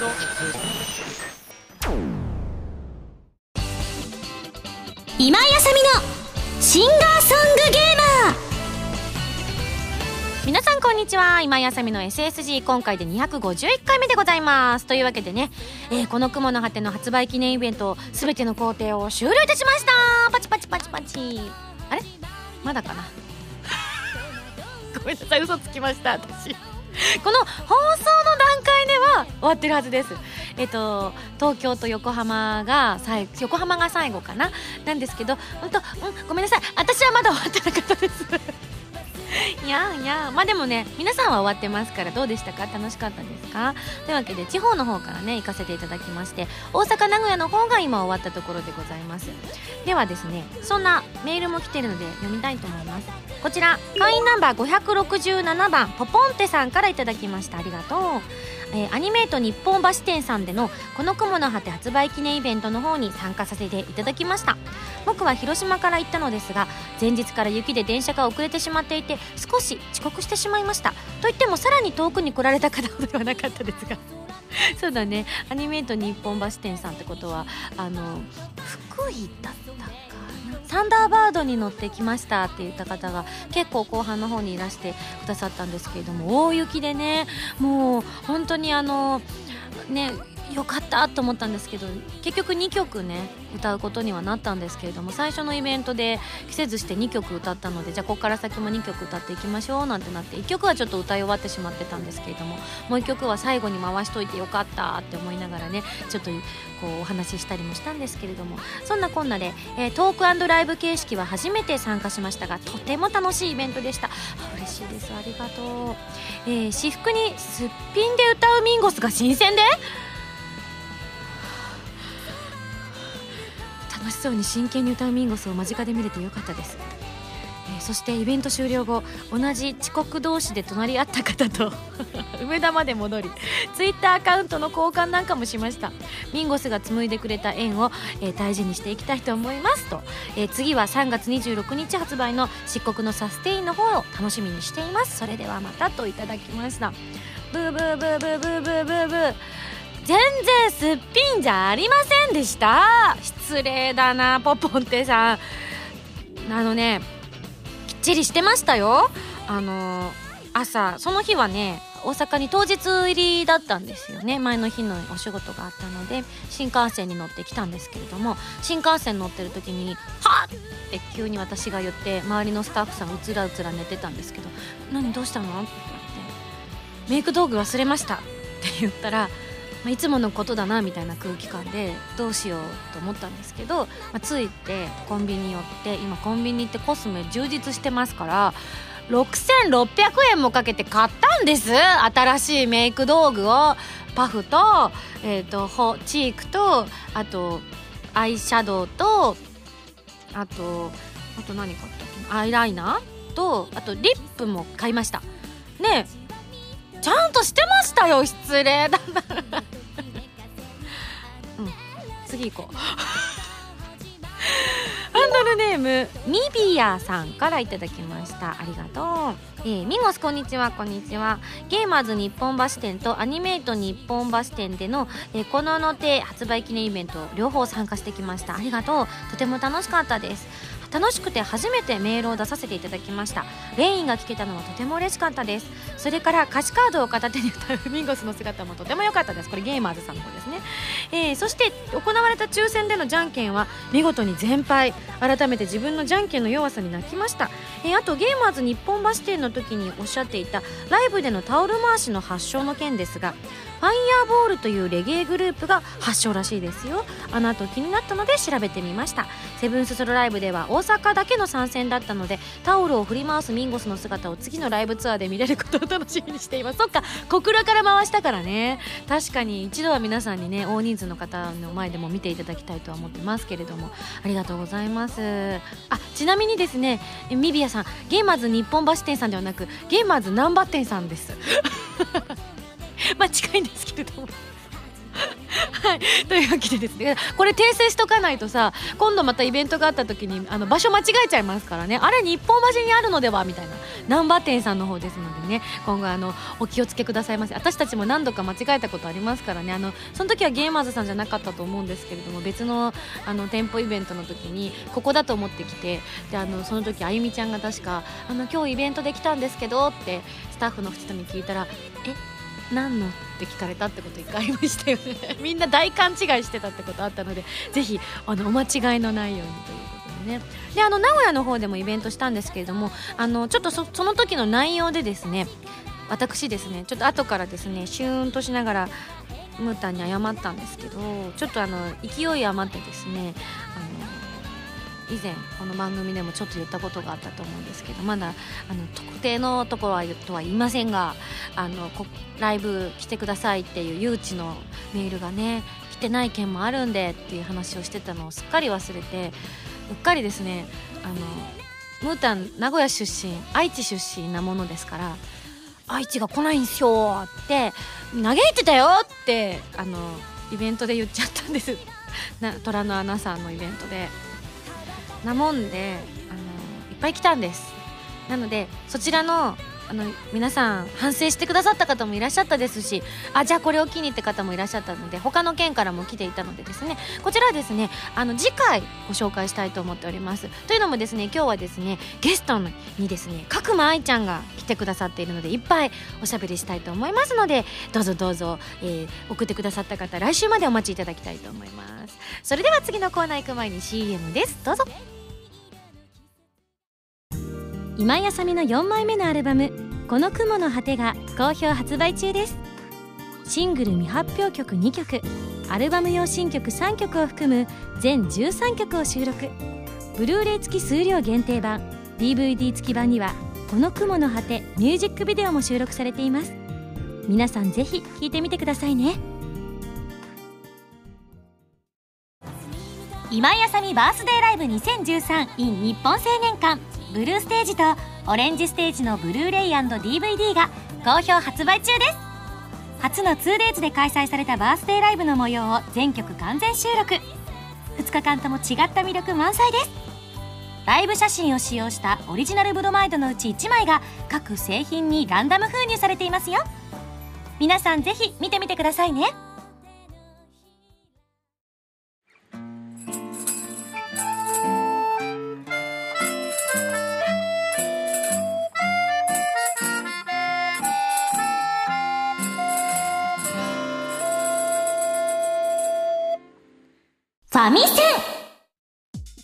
当今井あさみのシンガーソングゲーマー。皆さんこんにちは。今井あさみの SSG 今回で251回目でございます。というわけでね、えー、この雲の果ての発売記念イベント全ての工程を終了いたしました。パチパチパチパチ。あれ？まだかな？ごめんなさい。嘘つきました私。この放送の段階では終わってるはずです。えっと東京と横浜が最横浜が最後かな？なんですけど本当、うん、ごめんなさい。私はまだ終わってなかったです。いやいやまあでもね皆さんは終わってますからどうでしたか？楽しかったですか？というわけで地方の方からね行かせていただきまして大阪名古屋の方が今終わったところでございます。ではですねそんなメールも来てるので読みたいと思います。こちら会員ナンバー567番ポポンテさんからいただきました。ありがとう。えー、アニメート日本橋店さんでの「この雲の果て」発売記念イベントの方に参加させていただきました。僕は広島から行ったのですが前日から雪で電車が遅れてしまっていて少し遅刻してしまいました。といってもさらに遠くに来られた方ほどでは なかったですが。そうだね。アニメート日本橋店さんってことはあの福井だったサンダーバードに乗ってきましたって言った方が結構後半の方にいらしてくださったんですけれども大雪でねもう本当にあのねよかったと思ったんですけど結局2曲ね歌うことにはなったんですけれども最初のイベントで季節して2曲歌ったのでじゃあここから先も2曲歌っていきましょうなんてなって1曲はちょっと歌い終わってしまってたんですけれどももう1曲は最後に回しといてよかったって思いながらねちょっとこうお話ししたりもしたんですけれどもそんなこんなで、えー、トークライブ形式は初めて参加しましたがとても楽しいイベントでした。嬉しいです。ありがとう、えー、私服にすっぴんで歌うミンゴスが新鮮で？楽しそうに真剣に歌うミンゴスを間近で見れてよかったです、えー、そしてイベント終了後同じ遅刻同士で隣り合った方と 梅田まで戻りツイッターアカウントの交換なんかもしました。ミンゴスが紡いでくれた縁を、えー、大事にしていきたいと思いますと、えー、次は3月26日発売の漆黒のサステインの方を楽しみにしています。それではまたといただきました。ブーブーブーブーブーブーブーブー。全然すっぴんじゃありませんでした失礼だなポポンテさんあのねきっちりしてましたよあの朝その日はね大阪に当日入りだったんですよね前の日のお仕事があったので新幹線に乗ってきたんですけれども新幹線乗ってる時に「はっ!」って急に私が言って周りのスタッフさんうつらうつら寝てたんですけど「何どうしたの?」って言って「メイク道具忘れました」って言ったらま、いつものことだなみたいな空気感でどうしようと思ったんですけど、まあ、ついてコンビニ寄って今コンビニってコスメ充実してますから6600円もかけて買ったんです。新しいメイク道具をパフと,、えーと、チークとあとアイシャドウとあとあと何買ったっけアイライナーとあとリップも買いました。ねえちゃんとしてましたよ失礼だな。うん次行こう。ハンドルネームミビアさんからいただきました。ありがとう。えー、ミゴスこんにちは。こんにちは。ゲーマーズ日本橋店とアニメイト日本橋店での、えー、このの手発売記念イベント両方参加してきました。ありがとう。とても楽しかったです。楽しくて初めてメールを出させていただきました。レインが聞けたのはとても嬉しかったです。それから歌詞カードを片手に歌うミンゴスの姿もとても良かったです。これゲーマーズさんの方ですね、えー、そして行われた抽選でのじゃんけんは見事に全敗。改めて自分のじゃんけんの弱さに泣きました、えー、あとゲーマーズ日本橋店の時におっしゃっていたライブでのタオル回しの発祥の件ですがファイヤーボールというレゲエグループが発祥らしいですよ。あの後気になったので調べてみました。セブンスソロライブでは阪だけの参戦だったのでタオルを振り回すミンゴスの姿を次のライブツアーで見れることを楽しみにしています。そっか小倉から回したからね。確かに一度は皆さんにね大人数の方の前でも見ていただきたいとは思ってますけれども。ありがとうございます。あちなみにですねミビアさんゲーマーズ日本橋店さんではなくゲーマーズ難波店さんです。まあ近いんですけれども。はい、というわけでですねこれ訂正しとかないとさ今度またイベントがあった時にあの場所間違えちゃいますからね。あれ日本橋にあるのではみたいな。難波店さんの方ですのでね。今後あのお気をつけくださいませ。私たちも何度か間違えたことありますからね。あのその時はゲーマーズさんじゃなかったと思うんですけれども別のあの店舗イベントの時にここだと思ってきてであのその時あゆみちゃんが確かあの今日イベントで来たんですけどってスタッフの人に聞いたらえ何のってって聞かれたってこと一回ありましたよね。みんな大勘違いしてたってことあったのでぜひあのお間違いのないようにということでね。であの名古屋の方でもイベントしたんですけれどもあのちょっとそその時の内容でですね私ですねちょっと後からですねシューンとしながらムータンに謝ったんですけどちょっとあの勢い余ってですねあの以前この番組でもちょっと言ったことがあったと思うんですけどまだあの特定のところはとは言いませんがあのこライブ来てくださいっていう誘致のメールがね来てない件もあるんでっていう話をしてたのをすっかり忘れてうっかりですねあのムータン名古屋出身愛知出身なものですから愛知が来ないんすよって嘆いてたよってあのイベントで言っちゃったんです。な虎の穴さんのイベントで。なもんであのいっぱい来たんです。なのでそちらのあの皆さん反省してくださった方もいらっしゃったですしあじゃあこれを機にって方もいらっしゃったので他の県からも来ていたのでですねこちらはですねあの次回ご紹介したいと思っております。というのもですね今日はですねゲストにですね角間愛ちゃんが来てくださっているのでいっぱいおしゃべりしたいと思いますのでどうぞどうぞ、えー送ってくださった方来週までお待ちいただきたいと思います。それでは次のコーナー行く前に CM です。どうぞ。今井あさみの4枚目のアルバム「この雲の果て」が好評発売中です。シングル未発表曲2曲アルバム用新曲3曲を含む全13曲を収録。ブルーレイ付き数量限定版 DVD 付き版には「この雲の果て」ミュージックビデオも収録されています。皆さんぜひ聴いてみてくださいね。今井あさみバースデーライブ 2013in 日本青年館。ブルーステージとオレンジステージのブルーレイ &DVD が好評発売中です。初の 2days で開催されたバースデーライブの模様を全曲完全収録。2日間とも違った魅力満載です。ライブ写真を使用したオリジナルブロマイドのうち1枚が各製品にランダム封入されていますよ。皆さんぜひ見てみてくださいね。ァミセン。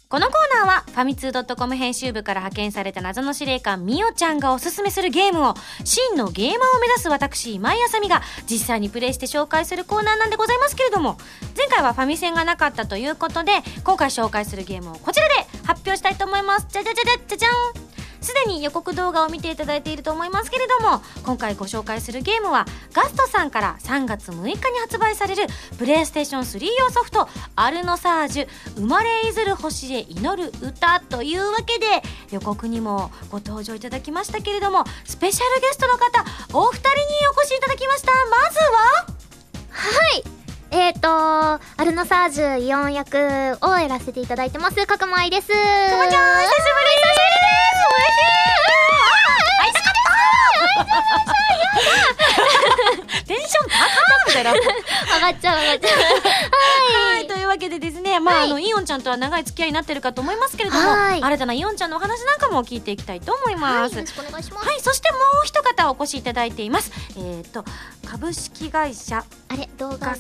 このコーナーはファミツー .com 編集部から派遣された謎の司令官みおちゃんがおすすめするゲームを真のゲーマーを目指す私今井あさみが実際にプレイして紹介するコーナーなんでございますけれども前回はファミセンがなかったということで今回紹介するゲームをこちらで発表したいと思います。じゃじゃじゃじゃじゃじゃん。すでに予告動画を見ていただいていると思いますけれども今回ご紹介するゲームはガストさんから3月6日に発売されるプレイステーション3用ソフト「アルノサージュ生まれいずる星へ祈る歌」というわけで予告にもご登場いただきましたけれどもスペシャルゲストの方お二人にお越しいただきましたまずははい。えーと、アルノサージュイオン役をやらせていただいてます、角間愛です。くまちゃん、久しぶり久しぶりテンション高くだよです上がっちゃう、上がっちゃう。はい、というわけでですね、まあ、あの、イオンちゃんとは長い付き合いになってるかと思いますけれども、はい新たなイオンちゃんのお話なんかも聞いていきたいと思いはい、ます。よろしくお願いします。はい、そしてもう一方お越しいただいています。えっ、と、株式会社あれ、動画ああ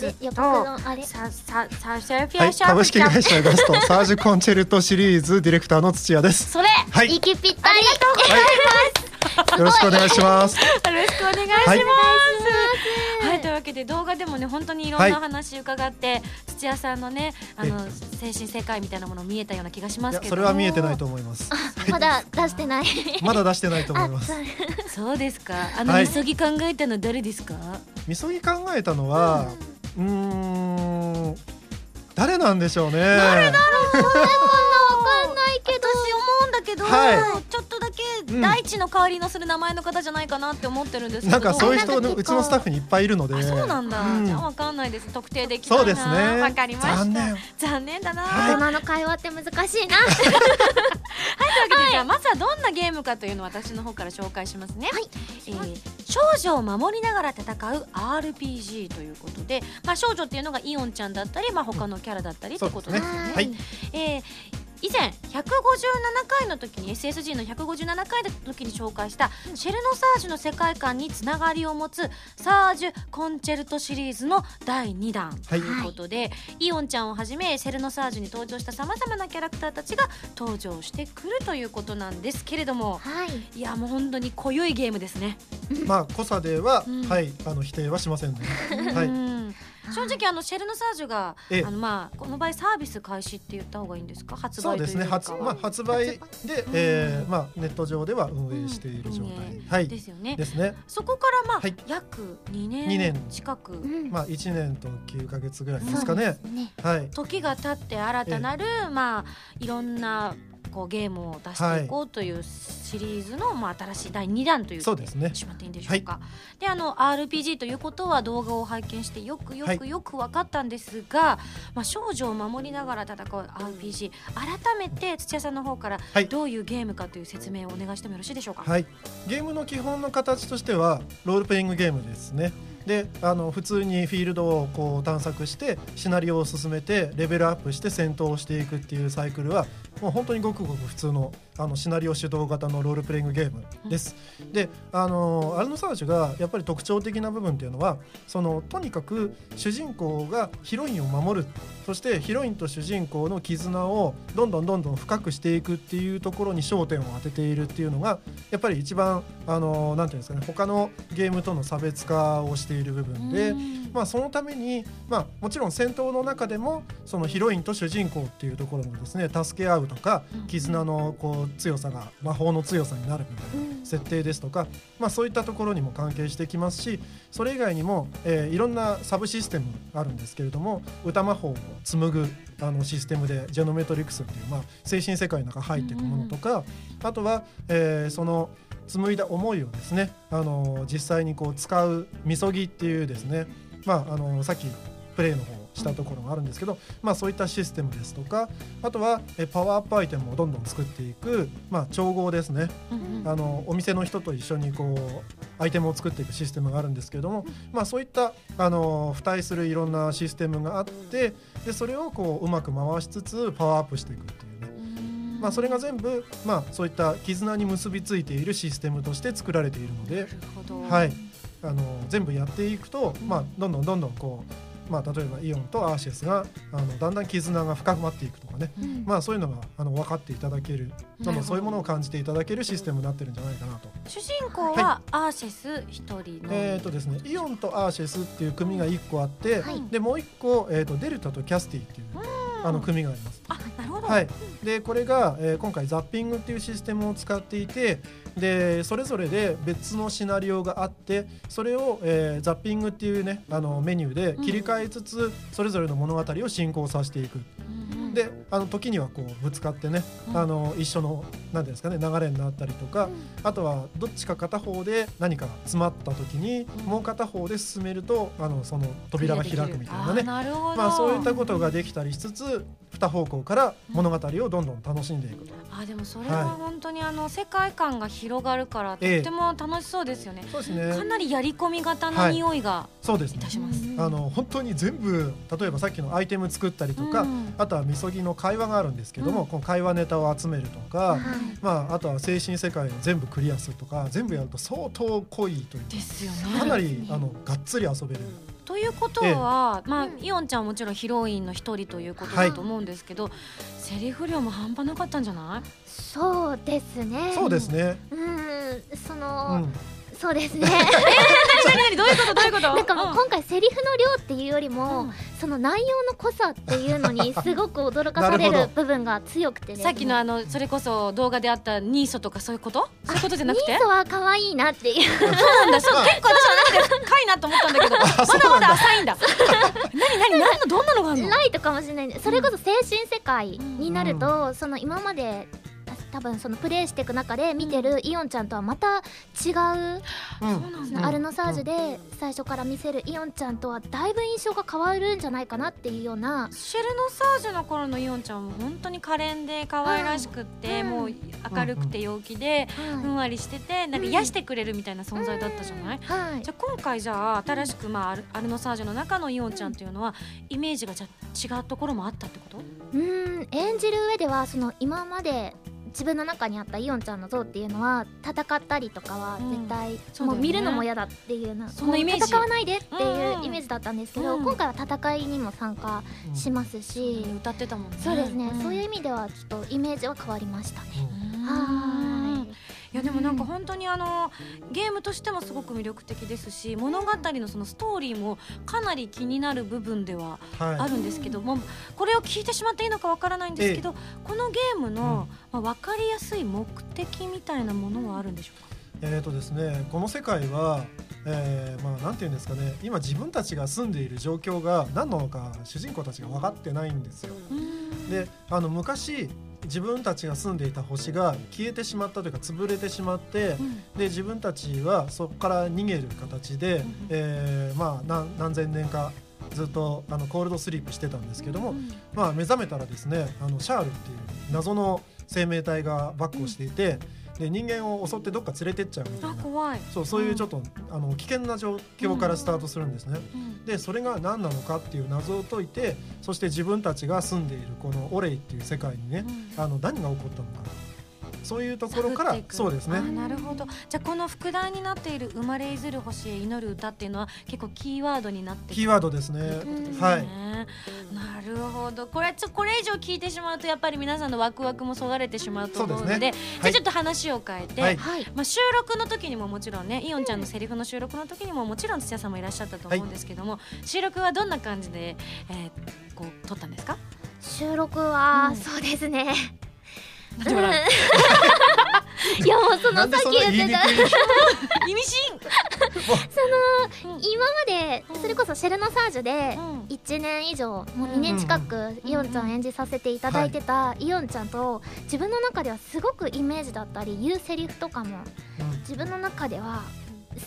れス、予告との、あれ。さ、さ、さ、シェフはい、ィアシャープ株式会社ガストサージュコンチェルトシリーズディレクターの土屋です。それ、はい、よ息ぴったり。ろしくお願いします。よろしくお願いします。はいはい、というわけで動画でもね本当にいろんな話伺って、土屋さんのねあの精神世界みたいなもの見えたような気がしますけどそれは見えてないと思います。まだ出してない。まだ出してないと思います。そうですかあの、はいみそぎ考えたの誰ですか？みそぎ考えたのは、うーん、誰なんでしょうね。わかんないけど。私思うんだけど、はちょっとだけうん。大地の代わりのする名前の方じゃないかなって思ってるんですけど。なんかそういう人のうちのスタッフにいっぱいいるので。あそうなんだ、うん。じゃあわかんないです。特定できないな。そうですね。わかりました。残念。残念だな、はい。大人の会話って難しいな。というわけで、じゃあまずはどんなゲームかというのを私の方から紹介しますね、はい。えー少女を守りながら戦う RPG ということで、まあ、少女っていうのがイオンちゃんだったり、まあ、他のキャラだったりってことですよね。そうですね。はい。えー以前157回の時に SSG の157回の時に紹介したシェルノサージュの世界観につながりを持つサージュコンチェルトシリーズの第2弾。ということで、イオンちゃんをはじめシェルノサージュに登場したさまざまなキャラクターたちが登場してくるということなんです。けれどもはい。いやもう本当に濃ゆいゲームですね。まあ濃さでは、うん。はい。あの否定はしませんね。はい。うん正直あのシェルノサージュがええ。あのまあこの場合サービス開始って言った方がいいんですか？発売というですね。発,、まあ、発売で、えーまあ、ネット上では運営している状態、はい。ですよね。ですね。そこからまあ、はい。約2年二年。近く。うん。まあ1年と9ヶ月ぐらいですかね。はい。時が経って新たなる、まあいろんなこうゲームを出していこうというシリーズの、まあ、新しい第2弾というそうですね。しまっていいんでしょうか、であの RPG ということは動画を拝見してよくよはくよく分かったんですが、まあ、少女を守りながら戦う RPG 改めて土屋さんの方からはい。どういうゲームかという説明をお願いしてもよろしいでしょうか、はい、ゲームの基本の形としてはロールプレイングゲームですね。であの普通にフィールドをこう探索してシナリオを進めてレベルアップして戦闘をしていくっていうサイクルはもう本当にごくごく普通のあのシナリオ主導型のロールプレイングゲームです。であのアルノサージュがやっぱり特徴的な部分っていうのはそのとにかく主人公がヒロインを守るそしてヒロインと主人公の絆をどんどんどんどん深くしていくっていうところに焦点を当てているっていうのがやっぱり一番あのなんていうんですかね他のゲームとの差別化をしている部分で。うんまあ、そのために、まあ、もちろん戦闘の中でもそのヒロインと主人公っていうところのですね助け合うとかうん絆のこう強さが魔法の強さになるみたいな設定ですとか、まあ、そういったところにも関係してきますしそれ以外にも、えーいろんなサブシステムあるんですけれども歌魔法を紡ぐあのシステムでジェノメトリクスっていう、まあ、精神世界の中に入っていくものとか、あとは、えーその紡いだ思いをですね、あの実際にこう使うみそぎっていうですね、まあ、あのさっきプレイの方したところがあるんですけど、まあ、そういったシステムですとかあとはえパワーアップアイテムをどんどん作っていく、まあ、調合ですね。うんうん。あのお店の人と一緒にこうアイテムを作っていくシステムがあるんですけれども、まあ、そういったあの付帯するいろんなシステムがあってでそれをこううまく回しつつパワーアップしていくっていうね。まあ、それが全部、まあ、そういった絆に結びついているシステムとして作られているので、はい、あの全部やっていくと、まあ、どんどんどんどんこう、まあ、例えばイオンとアーシェスがあのだんだん絆が深まっていくとかね、うん。まあ、そういうのがあの分かっていただける。どん。ど。んそういうものを感じていただけるシステムになってるんじゃないかなと。主人公はアーシェス一人の、えーとですね、イオンとアーシェスっていう組が1個あって、はい。でもう1個、えー、とデルタとキャスティっていう、あの組があります。あなるほど、はい、でこれが、えー今回ザッピングっていうシステムを使っていてでそれぞれで別のシナリオがあってそれを、えーザッピングっていうねあのメニューで切り替えつつ、それぞれの物語を進行させていく。うんうん。であの時にはこうぶつかってね、うん。あの一緒の何ですかね流れになったりとか、あとはどっちか片方で何か詰まった時に、うん。もう片方で進めるとあのその扉が開くみたいなね。まあ、そういったことができたりしつつ二方向から物語をどんどん楽しんでいくと。あでもそれははい本当にあの世界観が広がるからとええっても楽しそうですよね、そうですね。かなりやり込み型の匂いがそうですねいた。します、あの本当に全部例えばさっきのアイテム作ったりとか、うんあとはみそぎの会話があるんですけども、うんこの会話ネタを集めるとか、はいまああとは精神世界を全部クリアするとか、全部やると相当濃いというですよか。かなねりあのがっつり遊べる。ということは、まあイオンちゃんはもちろんヒロインの一人ということだと思うんですけど、セリフ量も半端なかったんじゃない？そうですね。そうですね。うん。その、うん。そうですね。何何どういうことどういうこと？なんかもう今回セリフの量っていうよりも、うん。その内容の濃さっていうのに すごく驚かされなる部分が強くてね。さっきのあのそれこそ動画であったニーソとかそういうこと？そういうことじゃなくて？ニーソは可愛いなっていう。そうなんだ。そう結構私の中で深いなと思ったんだけど。まだまだ浅いんだ。何 何何？のどんなのがあるの？ライトかもしれない。それこそ精神世界になると、その今まで多分そのプレイしていく中で見てるイオンちゃんとはまた違う、うん。そのアルノサージュで最初から見せるイオンちゃんとはだいぶ印象が変わるんじゃないかなっていうようなシェルノサージュの頃のイオンちゃんも本当に可憐で可愛らしくって、うん。もう明るくて陽気で、ふんわりしててなんか癒してくれるみたいな存在だったじゃない、はい、はい。じゃあ今回じゃあ新しく、まあ、アルアルノサージュの中のイオンちゃんというのはイメージがじゃあ違うところもあったってこと？うーん演じる上ではその今まで自分の中にあったイオンちゃんの像っていうのは戦ったりとかはうん。絶対、そうだよね。もう見るのも嫌だっていうなそんなイメージ。戦わないでっていううんイメージだったんですけど、うん。今回は戦いにも参加うんしますし、歌ってたもんね。そうですね、んそういう意味ではちょっとイメージは変わりましたね。うん。はいいやでもなんか本当にあのゲームとしてもすごく魅力的ですし物語のそのストーリーもかなり気になる部分でははい。あるんですけども、これを聞いてしまっていいのかわからないんですけど、このゲームの、まあ、分かりやすい目的みたいなものはあるんでしょうか？えーとですね、この世界は、えーまあ、なんていうんですかね今自分たちが住んでいる状況が何なのか主人公たちが分かってないんですよ。であの昔自分たちが住んでいた星が消えてしまったというか潰れてしまってで自分たちはそこから逃げる形で、んえーまあ、何何千年かずっとあのコールドスリープしてたんですけども、まあ、目覚めたらですねあのシャールっていう謎の生命体がバックをしていて、で人間を襲ってどっか連れてっちゃうみたいな。あ怖い、そうそういうちょっと、あの危険な状況からスタートするんですね。うんでそれが何なのかっていう謎を解いてそして自分たちが住んでいるこのオレイっていう世界にね、あの何が起こったのかそういうところからそうですね。あなるほど。じゃあこの副題になっている「生まれいずる星へ祈る歌」っていうのは結構キーワードになってキーワードですね。ね、はい。なるほど。これはちょこれ以上聞いてしまうとやっぱり皆さんのワクワクもそがれてしまうと思うのでそうですね。じゃあちょっと話を変えて、はい。はい。まあ、収録の時にももちろんねイオンちゃんのセリフの収録の時にももちろん土屋さんもい。らっしゃったと思うんですけども、収録はどんな感じで、えーこう撮ったんですか？収録は、うん。そうですねなん。いやもうそのさっき言ってた 意味深今までそれこそシェルノサージュでうん。1年以上もう2年近くイオンちゃん演じさせていただいてたイオンちゃんと自分の中ではすごくイメージだったり言うセリフとかも自分の中では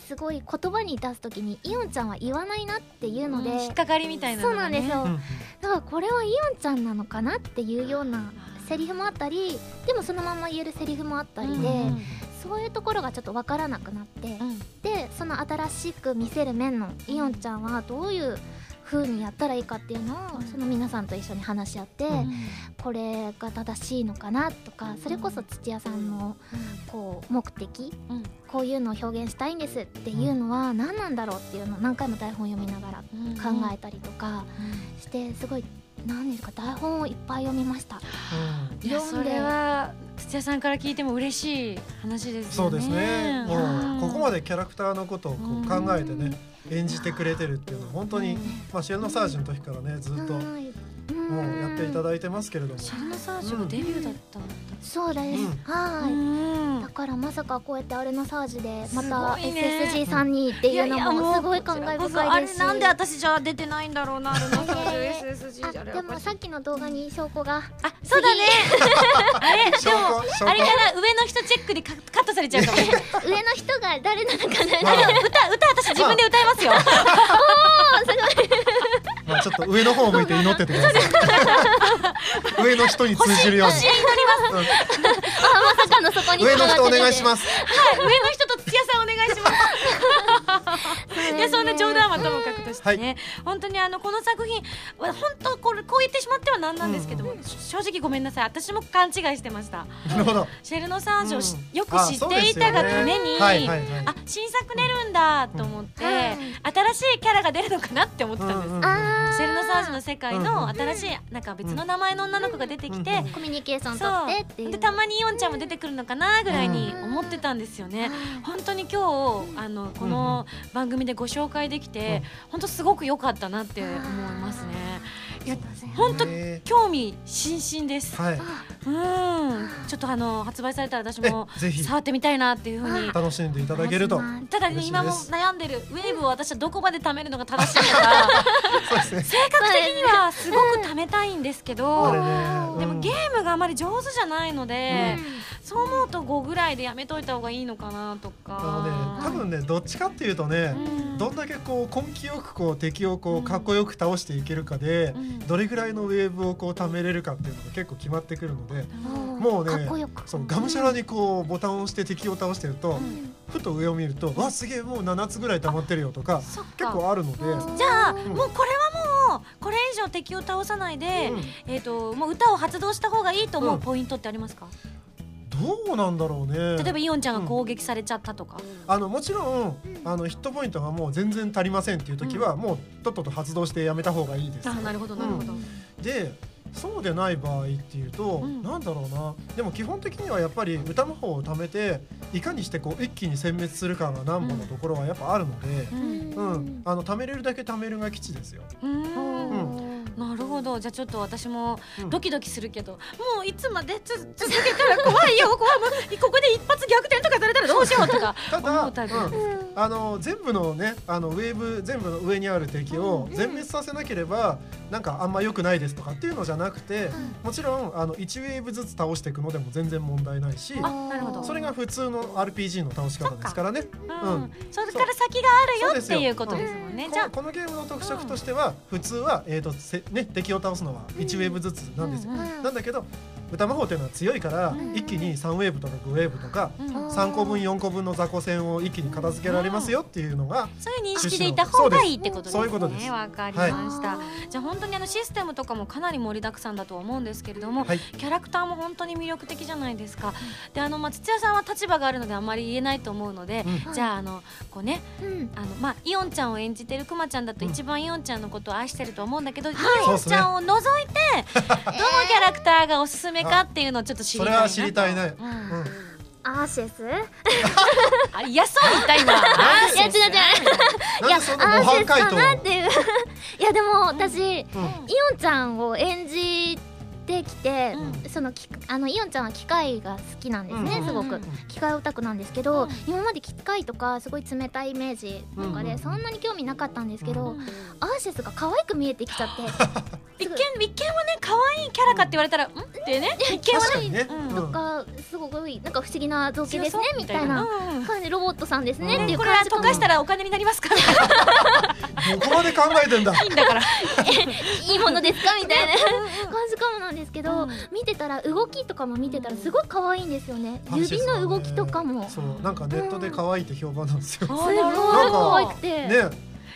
すごい言葉に出す時にイオンちゃんは言わないなっていうので、引っかかりみたいなそうなんですよ、うん。だからこれはイオンちゃんなのかなっていうようなセリフもあったりでもそのまま言えるセリフもあったりで、うんそういうところがちょっと分からなくなって、うん。でその新しく見せる面のイオンちゃんはどういう風にやったらいいかっていうのを、うん。その皆さんと一緒に話し合って、うん。これが正しいのかなとかそれこそ土屋さんのこう目的うん。こういうのを表現したいんですっていうのは何なんだろうっていうのを何回も台本読みながらうん考えたりとかしてすごい何ですか？台本をいっぱい読みました。いやそれは土屋さんから聞いても嬉しい話ですよね。そうですね。もうここまでキャラクターのことをこう考えてね演じてくれてるっていうのは本当に、まあ、シェルノサージュの時からねずっとはいもうやっていただいてますけれども。シャルノサージュがデビューだったんだ。そうです、うん。はい、うん。だからまさかこうやってアレナサージでますたごいね。SSG さんにっていうのもすごいこちら感慨こそあれ深いです。しなんで私じゃあ出てないんだろうなアルノサージ SSG じゃあ。れあでもさっきの動画に証拠が。あそうだね。あれ で証も拠証拠？あれから上の人チェックでカカットされちゃうかも。上の人が誰なのかな。まあ。歌歌私自分で歌いますよ まあちょっと上の方を向いて祈っててください。上の人に通じるように。星に乗ります。あまさかのそこに上の人お願いしすます。はい。上の人と土屋さんお願いしますい やそんな冗談はともかくとしてね、本当にあのこの作品は本当これこう言ってしまってはなんなんですけども、正直ごめんなさい。私も勘違いしてました。なるほど。シェルノサージュをし、うんよく知っていたがために、はいはいはい。あ新作出るんだと思って、新しいキャラが出るのかなって思ってたんです、うんうんあシェルノサージュの世界のうん新しいなんか別の名前の女の子が出てきて、うんコミュニケーションそ取ってっていう。う。でたまにイオンちゃんも出てくるのかなぐらいに思ってたんですよね。本当に今日あのこの番組でご紹介できて、本当すごく良かったなって思いますね。いや本当ね興味津々です。はい。うん。ちょっとあの発売されたら私もえぜひ。触ってみたいなっていうふうに楽しんでいただけると。ただね今も悩んでるウェーブを私はどこまで貯めるのが正しいのか。そうですね。性格的にはすごく貯めたいんですけあどれねでもゲームがあまり上手じゃないので、うそう思うと5ぐらいでやめといた方がいいのかなとあのね。か。多分ねどっちかっていうとね、うん。どんだけこう根気よくこう敵をこうかっこよく倒していけるかで、うん。どれぐらいのウェーブをこう貯めれるかっていうのが結構決まってくるので、うん。もうねそうがむしゃらにこうボタンを押して敵を倒してると、ん。ふと上を見ると「わすげえもう7つぐらい溜まってるよ」とか結構あるので。じゃあ、ん。もうこれはもうこれ以上敵を倒さないで、うん。えっ、ともう歌を発動した方がいいと思ううん。ポイントってありますか、どうなんだろうね。例えばイオンちゃんが攻撃されちゃったとか、あのもちろんあのヒットポイントがもう全然足りませんっていう時は、もうとっとと発動してやめた方がいいです。あなるほどなるほど、でそうでない場合っていうと、うん。なんだろうな。でも基本的にはやっぱり歌魔法を貯めていかにしてこう一気に殲滅するかが何本のところはやっぱあるので、うん。うん。あの貯めれるだけ貯めるが基地ですよ。うんなるほど。じゃあちょっと私もうん。ドキドキするけど、もういつまで？つ続けたら怖いよ。怖い。ここで一発逆転とかされたらどうしようとか。ただ、思うタイプ。あの全部のねあのウェーブ全部の上にある敵を全滅させなければなんかあんま良くないですとかっていうのじゃなくて、もちろんあの1ウェーブずつ倒していくのでも全然問題ないしあなるほど。それが普通の RPG の倒し方ですからね。うん。うん。それから先があるよっていうことですもんね、じゃあ。このこのゲームの特色としては、普通は、えーとせね、敵を倒すのは1ウェーブずつなんですよ、なんだけど歌魔法っていうのは強いから、ん一気に3ウェーブとか5ウェーブとか、3個分4個分の雑魚戦を一気に片付けられますよっていうのが、そういう認識でいた方がいいってことですね。そういうことです。わかりました。じゃあ本当にあのシステムとかもかなり盛りだくさんだとは思うんですけれども、はい。キャラクターも本当に魅力的じゃないですか。であのまあ土屋さんは立場があるのであんまり言えないと思うので、うん。じゃああのこうねうん。あのまあイオンちゃんを演じてるくまちゃんだと一番イオンちゃんのことを愛してると思うんだけど、イオンちゃんを除いて、どのキャラクターがおすすめかっていうのをちょっと知りたいなと。それは知りたいね。うん。うんアーシェス？あ嫌そうに言った今。いや違う違う。なんでそんな模アーシェスか範解答なっていう。いやでも私、イうん。オンちゃんを演じてきて、うそのきあのイオンちゃんは機械が好きなんですね、うん。すごく。うん機械オタクなんですけど、うん。今まで機械とかすごい冷たいイメージとかで、うんそんなに興味なかったんですけど、うんアーシェスが可愛く見えてきちゃって。一見一見はね可愛いキャラかって言われたら、ん？ってね。一見はね。ね。うん。うんがすごくなんか不思議な造形ですねみたいな。うんうん。感じでロボットさんですねっていうこれは溶かしたらお金になりますかみたいなどこまで考えてんだ。いいんだから。いいものですか？みたいな。感じかもなんですけど、うん。見てたら動きとかも見てたらすごい可愛いんですよね。指の動きとかも。すそうなんかネットで可愛いって評判なんですよ。あごい可愛くて、ね、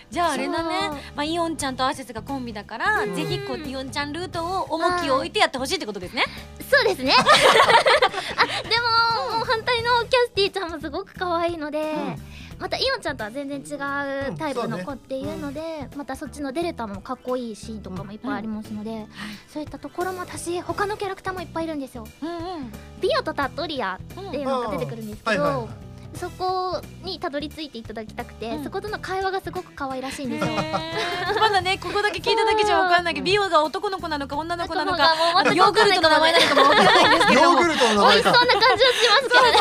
じゃああれだね。まあ、イオンちゃんとアーシェスがコンビだから、うん。ぜひこうイオンちゃんルートを重きを置いてやってほしいってことですね。そうですね。あでももう反対のキャスティちゃんもすごく可愛いので、またイオンちゃんとは全然違うタイプの子っていうので、またそっちのデルタもかっこいいシーンとかもいっぱいありますので、そういったところも私他のキャラクターもいっぱいいるんですよ。うんうん。ビオとタットリアっていうのが出てくるんですけど、そこにたどり着いていただきたくて、うん。そことの会話がすごく可愛らしいんですよ。まだねここだけ聞いただけじゃわかんないけど美容が男の子なのか女の子なのかヨーグルトの名前なのかもわからないんですけど。もヨーグルトの名美前か。味しそうな感じはしますけどね。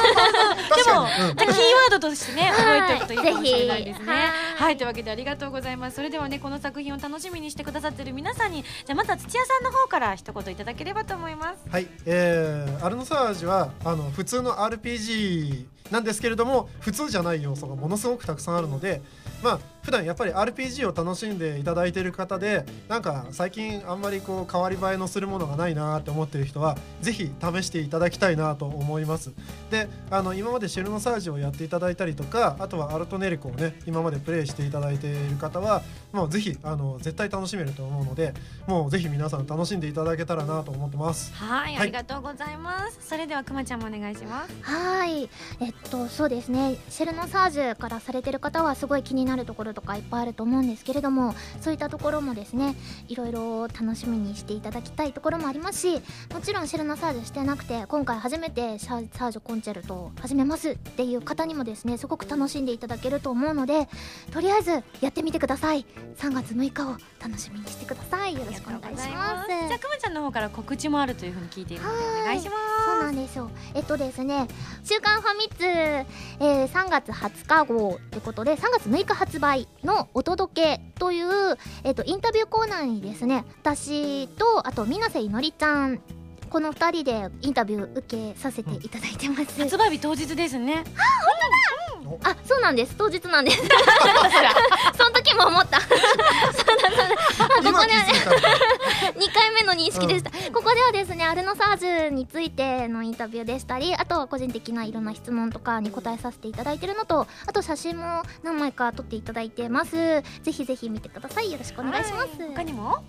確でも、じゃあキーワードとしてね覚えておくといいかもしれないですね。はい。とい。うわけでありがとうございます。それではねこの作品を楽しみにしてくださっている皆さんにじゃあまずは土屋さんの方から一言いただければと思います。はい、えー、アルノサージはあの普通の RPG なんですけれども普通じゃない要素がものすごくたくさんあるのでまあ普段やっぱり RPG を楽しんでいただいている方でなんか最近あんまりこう変わり映えのするものがないなって思っている人はぜひ試していただきたいなと思いますであの今までシェルノサージをやっていただいたりとかあとはアルトネリコをね今までプレイしていただいている方はもうぜひあの絶対楽しめると思うのでもうぜひ皆さん楽しんでいただけたらなと思ってますはい、はいありがとうございます。それではくまちゃんもお願いします。はい、えっとそうですね。シェルノサージュからされてる方はすごい気になるところとかいっぱいあると思うんですけれどもそういったところもですねいろいろ楽しみにしていただきたいところもありますしもちろんシェルナサージュしてなくて今回初めてサーサージュコンチェルトを始めますっていう方にもですねすごく楽しんでいただけると思うのでとりあえずやってみてください。3月6日を楽しみにしてください。よろしくお願いします。じゃあくまちゃんの方から告知もあるというふうに聞いているのではい。お願いしまそうなんですよ。えっとですね「週刊ファミツ」えー3月20日号ということで3月6日発売の「お届け」という、えっと、インタビューコーナーにですね私とあと水瀬いのりちゃんこの2人でインタビュー受けさせていただいてます、す発売日当日ですね。あそうなんです。当日なんです。その時も思った。そうだそうだ。あここで今気づいたんだ2回目の認識でした、ここではですねアルノサージュについてのインタビューでしたりあとは個人的ないろんな質問とかに答えさせていただいてるのとあと写真も何枚か撮っていただいてます。ぜひぜひ見てください。よろしくお願いします。他にも？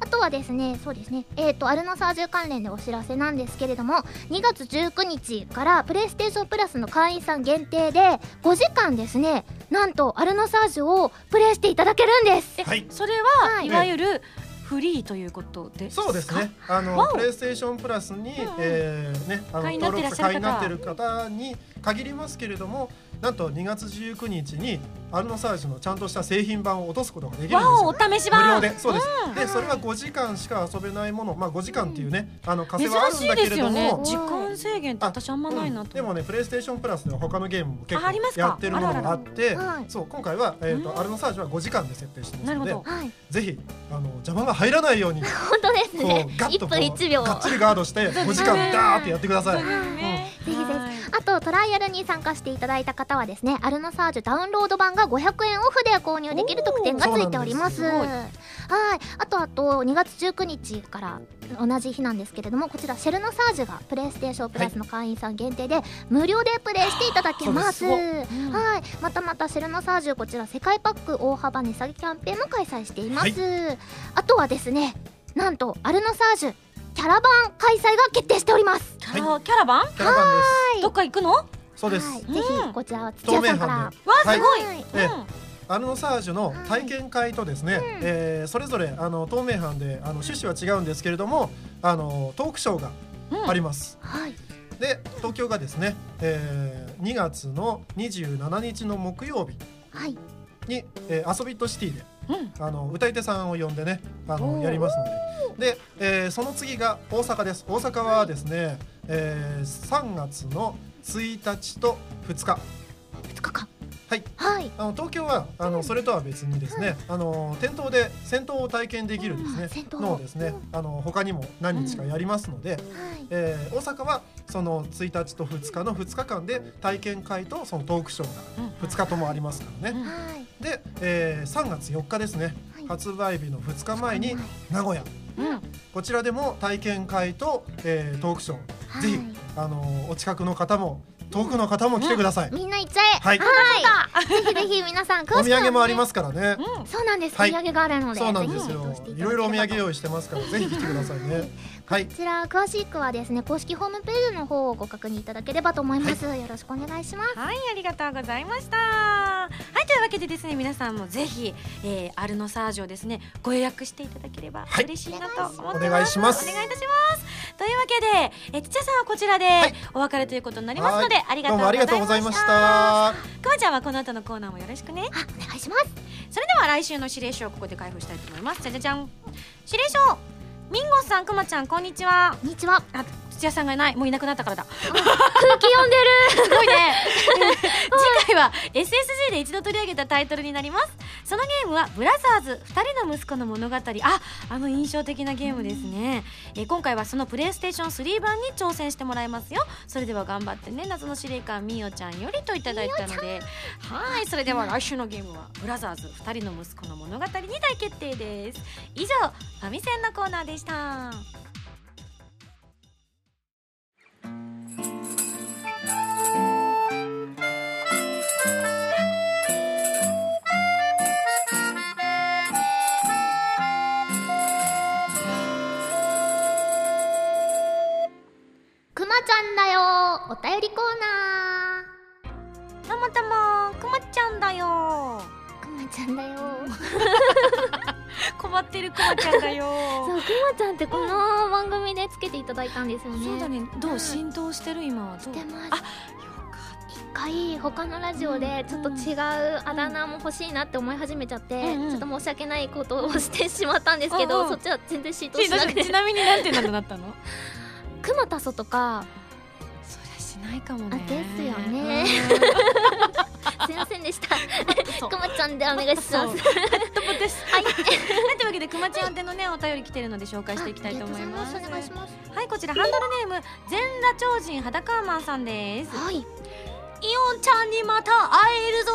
あとはですねそうですね。えっ、とアルノサージュ関連でお知らせなんですけれども2月19日からプレイステーションプラスの会員さん限定で5時間ですねなんとアルノサージュをプレイしていただけるんです。えはい。それははい。いわゆるフリーということですかそうですね。あのプレイステーションプラスに、うんうん。えーねあの会員になってる方。に限りますけれども、なんと2月19日にアルノサージュのちゃんとした製品版を落とすことができるんですわお。試し版。無料で。そうです、うん。でそれは5時間しか遊べないもの。まあ5時間っていうねあの稼はあるんだけれど珍しいですよね。も時間制限って私あんまないなと。うん。でもねプレイステーションプラスでは他のゲームも結構やってるものがあってそう今回は、えーとうん。アルノサージュは5時間で設定してますので。はい。ぜひあの邪魔が入らないように 本当ですこね。1うガッとこ分1秒。うがっちりガードして5時間ダーってやってください。あとトライアルに参加していただいた方はですねアルノサージュダウンロード版が500円オフで購入できる特典がついております。はい。あとあと2月19日から同じ日なんですけれどもこちらシェルノサージュがプレイステーションプラスの会員さん限定で無料でプレイしていただけます。はいまたまたシェルノサージュこちら世界パック大幅値下げキャンペーンも開催しています、あとはですねなんとアルノサージュキャラバン開催が決定しております。キャラキャラバン？キャラバンです。どっか行くの？わそうです。はい、うん。ぜひこちらは土屋さんから。透明版であすごい。はい。ええアルノサージュの体験会とですね、んえーそれぞれあの透明版であの趣旨は違うんですけれどもあのトークショーがうんあります。はい。で東京がですね、えー2月の27日の木曜日はい。に、えー、遊びットシティでうん。あの歌い手さんを呼んでねあのやりますので。で、えーその次が大阪です。大阪はですね、えー3月の1日と2日。2日間はい。はい。あの東京はあのそれとは別にですね、あの店頭で戦闘を体験できるですね、うん戦闘。のをですね、あの他にも何日かやりますので、はい。えー大阪はその1日と2日の2日間で体験会とそのトークショーが2日ともありますからね、はい。で、えー3月4日ですね。はい。発売日の2日前に名古屋。うん。こちらでも体験会と、えートークショー、はい。ぜひあのお近くの方も遠くの方も来てください、みんな行っちゃえ。はい。はい。ぜひぜひ皆さん詳お土産もありますからね、うん。そうなんです、はい。お土産があるのでそうなんですよ。いろいろお土産用意してますからぜひ来てくださいねはいこちら詳しくはですね公式ホームページの方をご確認いただければと思います、よろしくお願いしますはい、ありがとうございました。はい、というわけでですね、皆さんもぜひ、えー、アルノサージュをですね、ご予約していただければはい嬉しいなと思ってます。お願いしますお願いいたします。というわけで、えー、土屋さんはこちらでお別れということになりますので、はいありがとうどうもありがとうごございまし。たたくまちゃんはこの後のコーナーもよろしくね。あお願いしますそれでは来週の指令書をここで開封したいと思います。じゃじゃじゃん。指令書ミンゴスさん、くまちゃん、こんにちは。こんにちはあ、土屋さんがいない。もういなくなったからだ。空気読んでる。すごいね。次回は SSG で一度取り上げたタイトルになります。そのゲームはブラザーズ2人の息子の物語。ああの印象的なゲームですね、えー今回はそのプレイステーション3版に挑戦してもらいますよ。それでは頑張ってね謎の司令官みおちゃんよりといただいたので。はいそれでは来週のゲームはブラザーズ2人の息子の物語に大決定です。以上ファミセンのコーナーでしたお便りコーナたまたまくまちゃんだよ。ちゃんだよ。困ってるくまちゃんだよ。そうくまちゃんってこの番組でつけていただいたんですよね。そうだね。どう？うん浸透してる？今はどう？してます。回他のラジオでちょっと違うあだ名も欲しいなって思い始めちゃって、うんうん。ちょっと申し訳ないことをしてしまったんですけど、うんうん。そっちは全然浸透ちしなくて。ちなみになんて名になったの？くまたそとかないかもね。あですよね。すいませんでした。くまちゃんでお願いします。そうトップです。はい。はい、というわけでくまちゃん宛てのねお便り来てるので紹介していきたいと思います。はいこちらハンドルネーム全裸超人裸カーマンさんです。はい。イオンちゃんにまた会えるぞ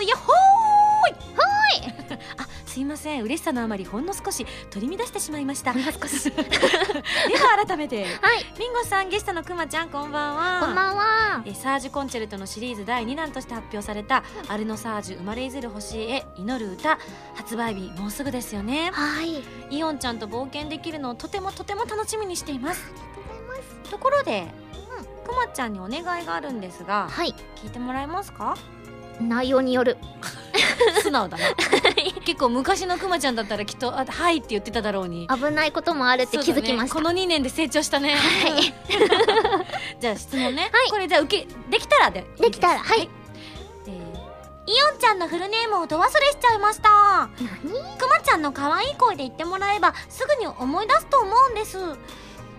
ー。やっほーいはい。あ すいません。嬉しさのあまりほんの少し取り乱してしまいました。では改めて。はい。ミンゴさんゲストのくまちゃんこんばんは。こんばんは。えサージュコンチェルトのシリーズ第2弾として発表された「アルノサージュ生まれいずる星へ祈る歌」発売日もうすぐですよね。はい。イオンちゃんと冒険できるのをとてもとても楽しみにしています。ありがとうございます。ところで、くまちゃんにお願いがあるんですがはい。聞いてもらえますか？内容による。素直だな。結構昔のくまちゃんだったらきっと「あはい」って言ってただろうに。危ないこともあるって気づきました、ねこの2年で成長したね。はい。じゃあ質問ね、はい。これじゃあ受けできたらで。できたら。はい。えーイオンちゃんのフルネームをど忘れしちゃいました。何？くまちゃんの可愛い声で言ってもらえばすぐに思い出すと思うんです。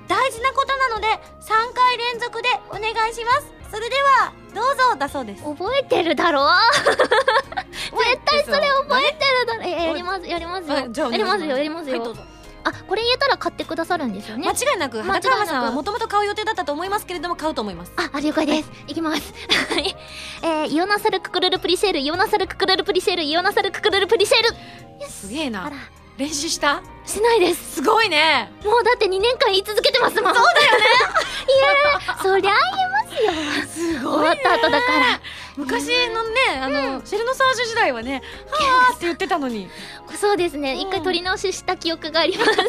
大事なことなので3回連続でお願いしますそれではどうぞだそうです。覚えてるだろ 絶対それ覚えてるだろえやりますやりますよ。やりますよやりますよ、はいあこれ言えたら買ってくださるんですよね。間違いなく裸川さんはもともと買う予定だったと思いますけれども買うと思います。あ、あ了解です。い。きます。はい。えー、イオナサルククルルプリシェル、イオナサルククルルプリシェル、イオナサルククルルプリシェル。すげえな。練習した？しないです。すごいねもうだって2年間言い続けてますもん。そうだよね。いや、そりゃ言えますよ。す終わった後だから。昔のねあの、シェルノサージュ時代はね「はーって言ってたのにそうですね。うん一回取り直しした記憶があります。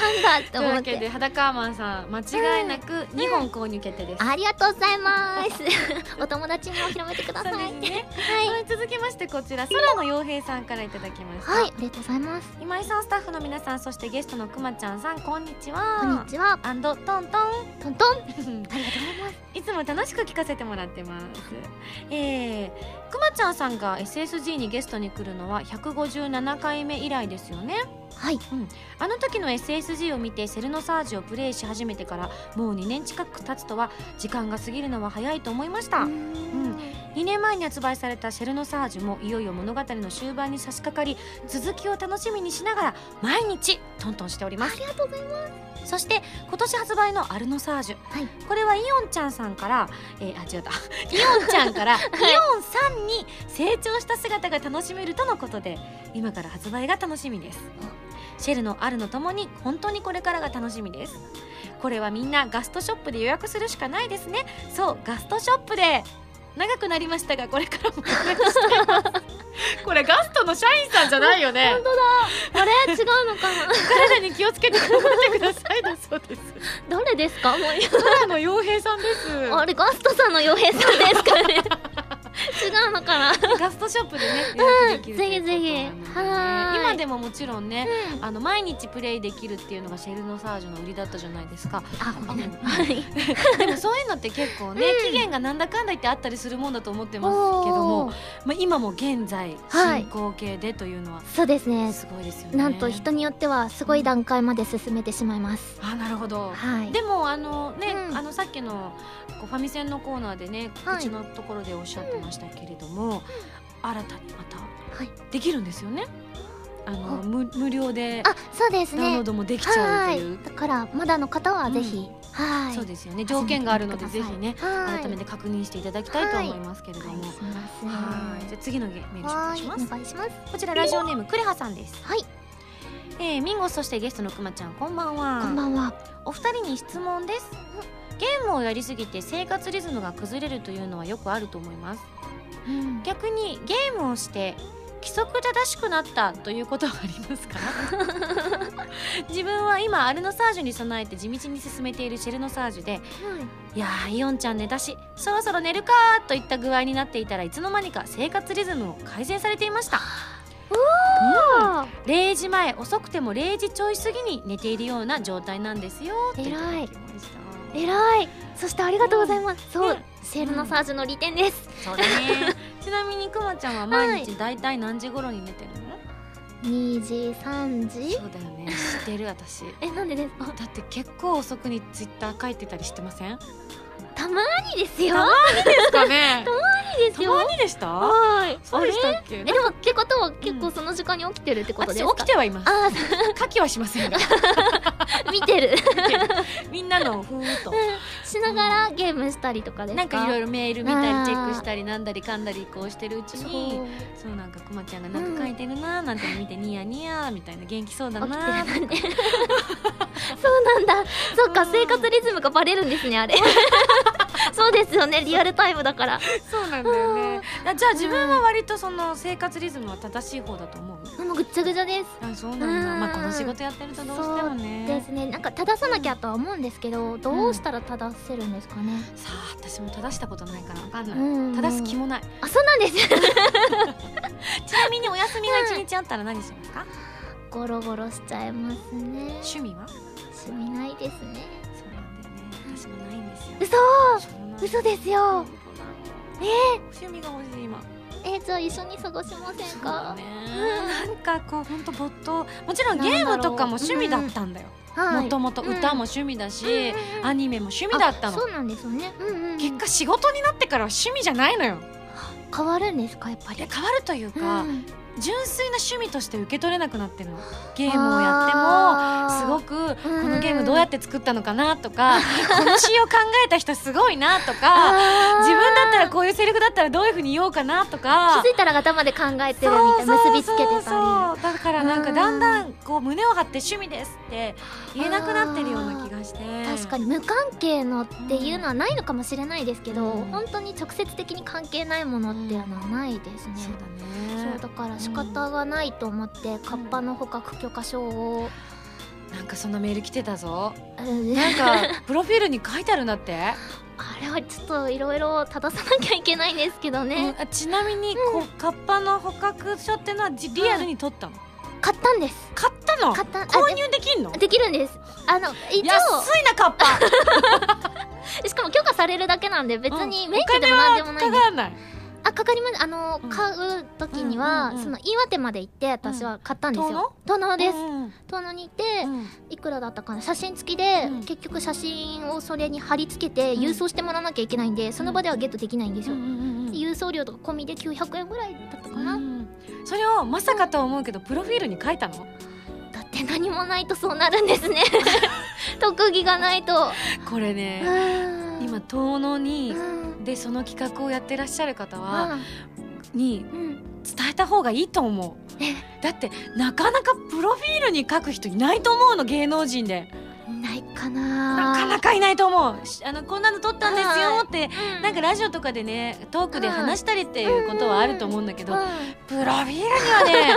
噛んだって思っというわけでて。裸アーマンさん間違いなく2本購入決定です、ありがとうございます。お友達にも広めてください。ねはい。はい続きましてこちら空の洋平さんからいただきました、はい、ありがとうございます。今井さんスタッフの皆さんそしてゲストのくまちゃんさんこんにちはこんにちは。アンドトントトントン。ン ありがとうございます。いつも楽しく聞かせてもらってますえー、くまちゃんさんが SSG にゲストに来るのは157回目以来ですよねはい。あの時の SSG を見てセルノサージをプレイし始めてからもう2年近く経つとは時間が過ぎるのは早いと思いました。うん。2年前に発売されたセルノサージュもいよいよ物語の終盤に差し掛かり続きを楽しみにしながら毎日トントンしております。ありがとうございます。そして今年発売のアルノサージ。ュ、はい。これはイオンちゃんさんから、えーあ違った。イオンちゃんからイオンさんに成長した姿が楽しめるとのことで今から発売が楽しみですシェルのあるのともに本当にこれからが楽しみです。これはみんなガストショップで予約するしかないですね。そうガストショップで長くなりましたがこれからもこれガストの社員さんじゃないよね。本当だ。あれ？違うのかな。体に気をつけて頑張ってくださいだそうです。誰ですか？もう空の洋平さんです。あれガストさんの洋平さんですかね。違うのかな？ガストショップでねぜひぜひ。はーい。今でももちろんねあの毎日プレイできるっていうのがシェルノサージュの売りだったじゃないですか。あごめん。あはい。でもそういうのって結構ね、うん。期限がなんだかんだ言ってあったりするもんだと思ってますけどもまあ、今も現在はい進行形でというのはそうですね。すごいですよね、なんと人によってはすごい段階まで進めてしまいます。あなるほど。はい。でもあのね、うん。あのさっきのこうファミセンのコーナーでね、はい。うちのところでおっしゃってましたけれども、新たにまたはい。できるんですよね。あのあ無無料であそうですね。ダウンロードもできちゃうはという、いだからまだの方はぜひはい。そうですよね。条件があるのでぜひね改めて確認していただきたいと思いますけれども、はい。じゃあ次のゲメール紹はい介します。お願い。しますこちらラジオネームクレハさんです。はい。えー、ミンゴスそしてゲストのくまちゃんこんばんは。こんばんは。お二人に質問です。ゲームをやりすぎて生活リズムが崩れるというのはよくあると思います。逆にゲームをして規則正しくなったということはありますか？自分は今アルノサージュに備えて地道に進めているシェルノサージュでいやーイオンちゃん寝たしそろそろ寝るかーといった具合になっていたらいつの間にか生活リズムを改善されていました。あ0時前遅くても0時ちょい過ぎに寝ているような状態なんですよっていただきましたー偉い。そしてありがとうございます。そうね。シェルノサージュの利点です。そうだね。ちなみにくまちゃんは毎日だいたい何時頃に寝てるの、2時3時。そうだよね。知ってる私。えなんでです？かだって結構遅くにツイッター書いてたりしてません？たまにですよ。たまですかね。いいですよ。たまにでした？はい。そうでしたっけ？えでもってことは結構その時間に起きてるってことですか、私起きてはいます。あ書きはしません 見てる。みんなのふーっと。しながらゲームしたりとかですか？なんかいろいろろメール見たりチェックしたりなんだりかんだりこうしてるうちにそう。なんかくまちゃんがなんか書いてるなーなんて見てニヤニヤみたいな元気そうだなー起きてるなそうなんだ。そっか生活リズムがバレるんですねあれ。そうですよねリアルタイムだから。そうなんだよね。あじゃあ自分は割とその生活リズムは正しい方だと思うもうぐっちゃぐちゃです。あそうなんだ。うんまあこの仕事やってるとどうしてもね。ですね。なんか正さなきゃとは思うんですけどどうしたら正せるんですかね、さあ私も正したことないからわかんない、うん正す気もない。あそうなんです。ちなみにお休みが一日あったら何しますか、ゴロゴロしちゃいますね。趣味は？趣味ないですね。そうなんだよね。私もないんですよ。嘘！嘘ですよ。え趣味が欲しい今えーじゃあ一緒に探しませんか？ね。なんかこう本当没頭もちろんゲームとかも趣味だったんだよはい。もともと歌も趣味だし、うんアニメも趣味だったの。あそうなんですよね。うんうんうん。結果仕事になってからは趣味じゃないのよ。変わるんですかやっぱり？変わるというか、うん純粋な趣味として受け取れなくなってるの。ゲームをやってもすごくくこのゲームどうやって作ったのかなとか この詩を考えた人すごいなとか自分だったらこういうセリフだったらどういうふうに言おうかなとか。気づいたら頭で考えてるみたいな結びつけてたりだからなんかだんだんこう胸を張って趣味ですって言えなくなってるような気がして。確かに無関係のっていうのはないのかもしれないですけど、うん。本当に直接的に関係ないものっていうのはないですね、そうだね。そうだから仕方がないと思って、カッパの捕獲許可証を、なんかそんなメール来てたぞ。うん。なんかプロフィールに書いてあるんだって、あれはちょっといろいろ正さなきゃいけないんですけどね、うん。あちなみにこうカッパの捕獲書ってのはじリアルに取ったの、買ったんです。買ったの？買った。あ購入できんの？でできるんです。あの一安いなカッパ。応 しかも許可されるだけなんで別にうん。免許でもなんで。もないかからないあかかりますあの、うん。買う時には、うんうんうんその岩手まで行って私は買ったんですよ。遠野？です。うん遠野に行って、うん。いくらだったかな。写真付きで、うん。結局写真をそれに貼り付けてうん。郵送してもらわなきゃいけないんで、その場ではゲットできないんですよ、郵送料とか込みで900円ぐらいだったかな、うんそれをまさかとは思うけどプロフィールに書いたの？だって何もないとそうなるんですね。特技がないと。これねうん。今遠野にうん。でその企画をやってらっしゃる方はうん。にうん。伝えた方がいいと思う。え？だってなかなかプロフィールに書く人いないと思うの芸能人で。ないかな。なかなかいないと思う。しあのこんなの撮ったんですよってうん。なんかラジオとかでねトークで話したりっていうことはあると思うんだけどうプロフィールにはね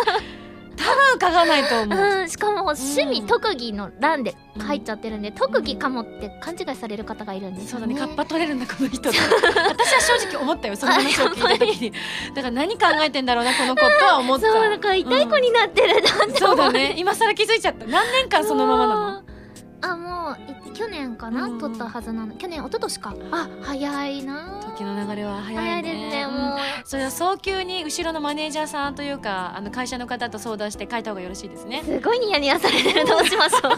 多分書かないと思う、んうん、しかも趣味、うん特技の欄で書いちゃってるんで、特技かもって勘違いされる方がいるんですよね。そうだね。カッパ取れるんだこの人私は正直思ったよその話を聞いた時に。だから何考えてんだろうなこの子とは思った。そうだから痛い子になってるなってそうだね。今更気づいちゃった。何年間そのままなの？あもうい去年かな、うん。撮ったはずなの。去年一昨年か。あ早いな時の流れは早いね。ですねうん。もう、それは早急に後ろのマネージャーさんというかあの会社の方と相談して書いた方がよろしいですね。すごいニヤニヤされてるどうしましょう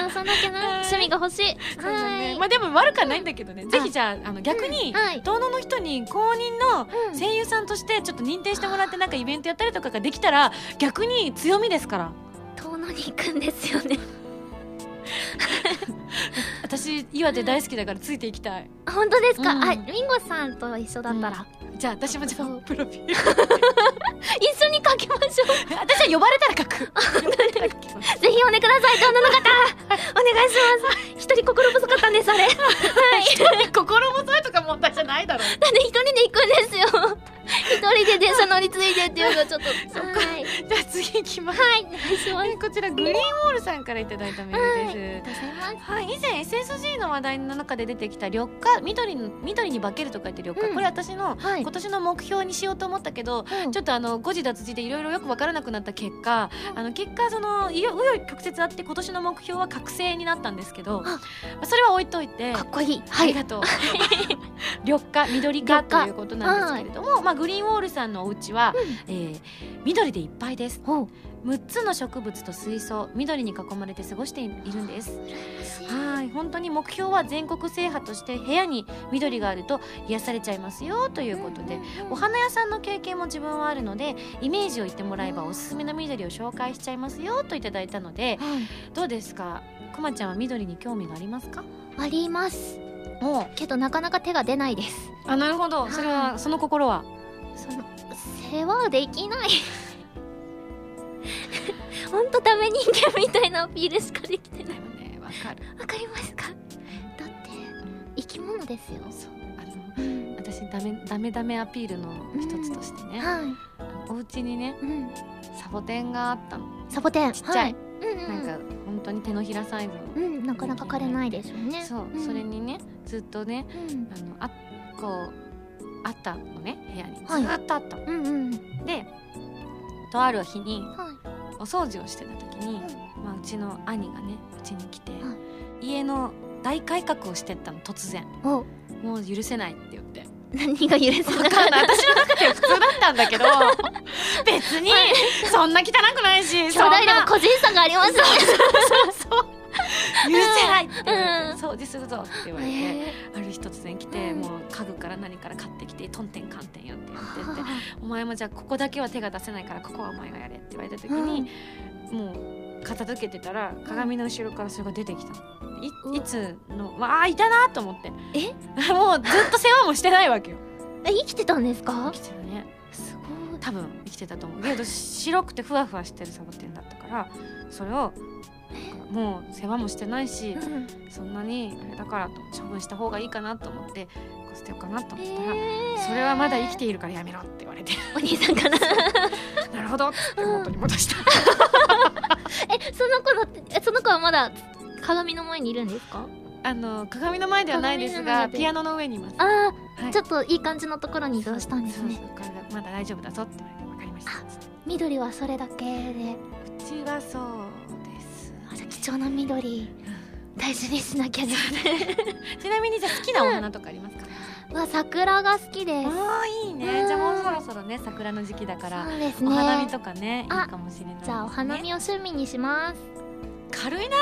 直さなきゃな趣味が欲しい。そうだはい、ねまあでも悪くはないんだけどね。ぜひじゃああの逆にはい。遠野の人に公認のうん。声優さんとしてちょっと認定してもらってなんかイベントやったりとかができたら逆に強みですから遠野に行くんですよね 私岩手大好きだからついていきたい。本当ですか、うん。あリンゴさんと一緒だったら、じゃあ私もじゃあプロフィール。一緒に書きましょう。私は呼ばれたら書く。ぜひお願いください、遠野の方。お願いします。一人心細かったんです、あれ。はい。心細いとか問題じゃないだろなんで一人で行くんですよ。人で電車乗り継いでっていうのがちょっと。はい。じゃあ次行きます。はい。お願いします。えこちらグリーンウォールさんからいただいたメールです、はい、以前 SSG の話題の中で出てきた緑化緑の緑に化けると書いて緑化、うん。これ私のはい。今年の目標にしようと思ったけど、うん。ちょっとあの誤字脱字でいろいろよく分からなくなった結果、あの結果そのいよ紆余曲折あって今年の目標は覚醒になったんですけど、それは置いといてかっこいい。ありがとう。緑化緑化ということなんですけれども、まあ、グリーンウォールさんのお家は、えー緑でいっぱいです6つの植物と水槽緑に囲まれて過ごしているんです。はい本当に目標は全国制覇として部屋に緑があると癒されちゃいますよということでお花屋さんの経験も自分はあるのでイメージを言ってもらえばおすすめの緑を紹介しちゃいますよといただいたのではい。どうですか？くまちゃんは緑に興味がありますか？あります。もけどなかなか手が出ないです。うあなるほど。それはその心は？その世話できないほんとダメ人間みたいなアピールしかできてないね。わかる。わかりますか？だって生き物ですよ。そう。あの私ダメダメダメアピールの一つとしてね、はい、お家にねうん、サボテンがあったの。サボテン。ちっちゃい。はうんうん。なんか本当に手のひらサイズの。うん。なかなか枯れないでしょうね。そう、ん。それにねずっとねうん。あのあこうあったのね部屋に。ずはい。ーっとあったの、うんうん。でとある日にはい。お掃除をしてた時に、まあ、うちの兄がねうちに来て、は家の大改革をしてったの突然。お。もう許せないって言って。何が許せわない？かんない。私の中では普通だったんだけど 別にそんな汚くないし兄弟でも個人差がありますね。そうそう許せないって言われて、うん。掃除するぞって言われて、へある日突然来て、うん。もう家具から何から買ってきてトンテンカンテンやってやってってー お前もじゃあここだけは手が出せないからここはお前がやれって言われた時に、もう片付けてたら鏡の後ろからそれが出てきた。いいつのわあいたなと思って。え？もうずっと世話もしてないわけよ。え生きてたんですか？生きてるね。すごい。多分生きてたと思う。けど白くてふわふわしてるサボテンだったからそれをもう世話もしてないしうん。そんなにあれだからと処分した方がいいかなと思って捨てようかなと思ったら、えー。それはまだ生きているからやめろって言われて。お兄さんかな？なるほどって元に戻した。えその子だってえその子はまだ鏡の前にいるんですか？あの鏡の前ではないですがピアノの上にいます。あはあ、い。ちょっといい感じのところに移動したんですね。まだ大丈夫だぞって言われて分かりました。あ緑はそれだけで。うちはそうあじ貴重な緑大事にしなきゃですね。ちなみにじゃあ好きなお花とかありますか、わ桜が好きです。ああいいね。うん。じゃあもうそろそろね桜の時期だからそうですお花見ねとかねいいあかもしれないね。じゃあお花見を趣味にします。軽いな。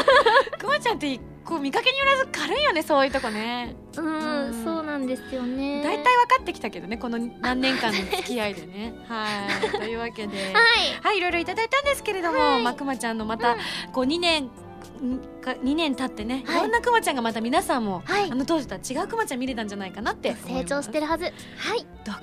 くまちゃんってこう見かけによらず軽いよねそういうとこね。うんうん。そうなんですよね。大体分かってきたけどねこの何年間の付き合いでね。はい。というわけで。はい。はいいろいろいただいたんですけれども、はい。まあくまちゃんのまた、こう2年んか2年経ってね、はい。い、ろんなくまちゃんがまた皆さんも、はい。あの当時とは違うくまちゃん見れたんじゃないかなって成長してるはず。はい。どうか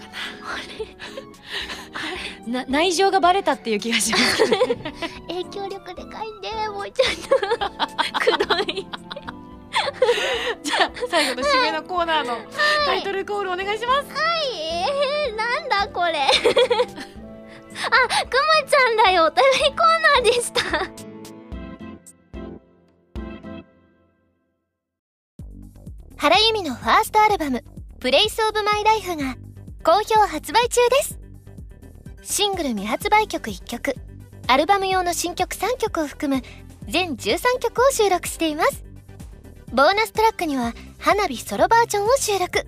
な？な内情がバレたっていう気がします 影響力でかいんでもうちゃんと。くどい じゃあ最後の締めのコーナーのタイトルコールお願いします、えー、なんだこれ。あくまちゃんだよ。お便りコーナーでした。原由美のファーストアルバム「プレイスオブマイライフが好評発売中です。シングル未発売曲1曲アルバム用の新曲3曲を含む全13曲を収録していますボーナストラックには花火ソロバージョンを収録。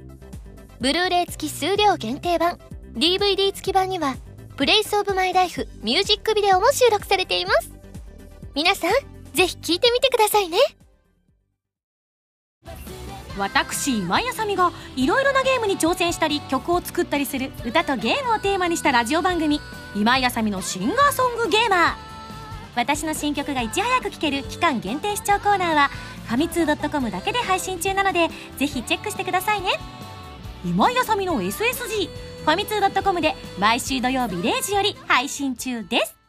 ブルーレイ付き数量限定版。DVD 付き版には「 Place of my life ミュージックビデオも収録されています。皆さんぜひ聴いてみてくださいね。私今井あさみがいろいろなゲームに挑戦したり曲を作ったりする歌とゲームをテーマにしたラジオ番組「今井あさみのシンガーソングゲーマー」私の新曲がいち早く聴ける期間限定視聴コーナーはファミツー .com だけで配信中なのでぜひチェックしてくださいね。今井あさみの SSG ファミツー .com で毎週土曜日0時より配信中です。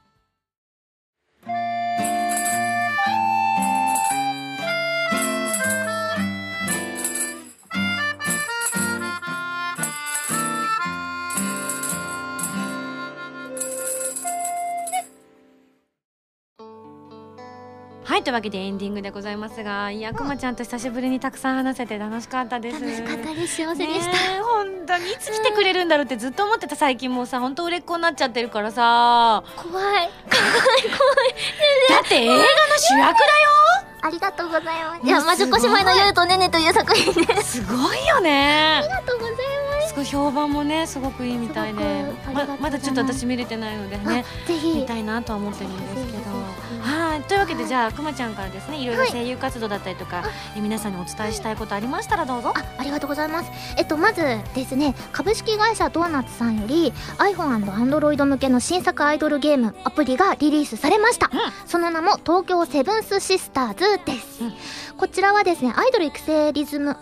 というわけでエンディングでございますがいやくまちゃんと久しぶりにたくさん話せて楽しかったです。楽しかったです。幸せでした、本当にいつ来てくれるんだろうってずっと思ってた最近もうさ本当売れっ子になっちゃってるからさ。怖い。だって映画の主役だありがとうございます。うんいや魔女小島の夜とねねという作品ですよすごいよね。ありがとうございます。すごい評判もねすごくいいみたいで。ままだちょっと私見れてないのでねあぜひ。見たいなとは思ってるんですはい。というわけでじゃあくまちゃんからですねいろいろ声優活動だったりとか、え皆さんにお伝えしたいことありましたらどうぞ。あありがとうございます。えっとまずですね株式会社ドーナツさんより iPhone&Android 向けの新作アイドルゲームアプリがリリースされました、うん。その名も東京セブンスシスターズです、うん。こちらはですねアイドル育成リズム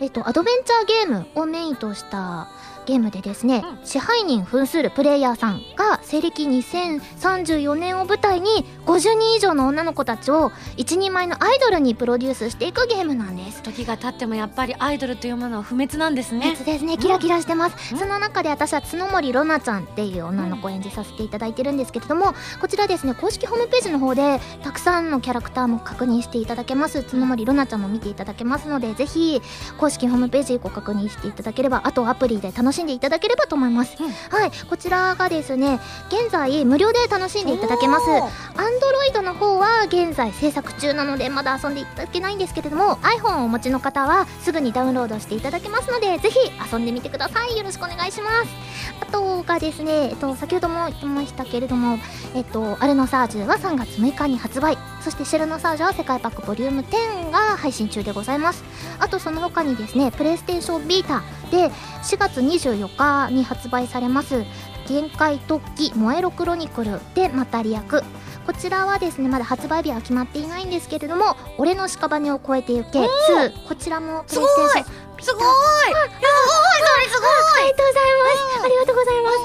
えっとアドベンチャーゲームをメインとしたゲームでですね、う支配人扮するプレイヤーさんが西暦2034年を舞台に50人以上の女の子たちを一人前のアイドルにプロデュースしていくゲームなんです。時が経ってもやっぱりアイドルというものは不滅なんですね。別ですね。キラキラしてます、うん。その中で私は角森ロナちゃんっていう女の子を演じさせていただいてるんですけれどもこちらですね公式ホームページの方でたくさんのキャラクターも確認していただけます。角森ロナちゃんも見ていただけますのでぜひ公式ホームページご確認していただければあとアプリで楽しんでいただければと思います、うん。はい。こちらがですね現在無料で楽しんでいただけます。アンドロイドの方は現在制作中なのでまだ遊んでいただけないんですけれども iPhone をお持ちの方はすぐにダウンロードしていただけますのでぜひ遊んでみてください。よろしくお願いします。あとがですね、えっと、先ほども言ってましたけれどもえっとアルノサージュは3月6日に発売。そしてシェルノサージュは世界パックボリューム10が配信中でございます。あとその他にですねプレイステーションビータで4月24日に発売されます。限界突起燃えろクロニクルでまたリアクこちらはですねまだ発売日は決まっていないんですけれども「俺の屍を越えてゆけ。2」こちらもプレイステーション。すごい！ありがとうございます。ありがとうございます。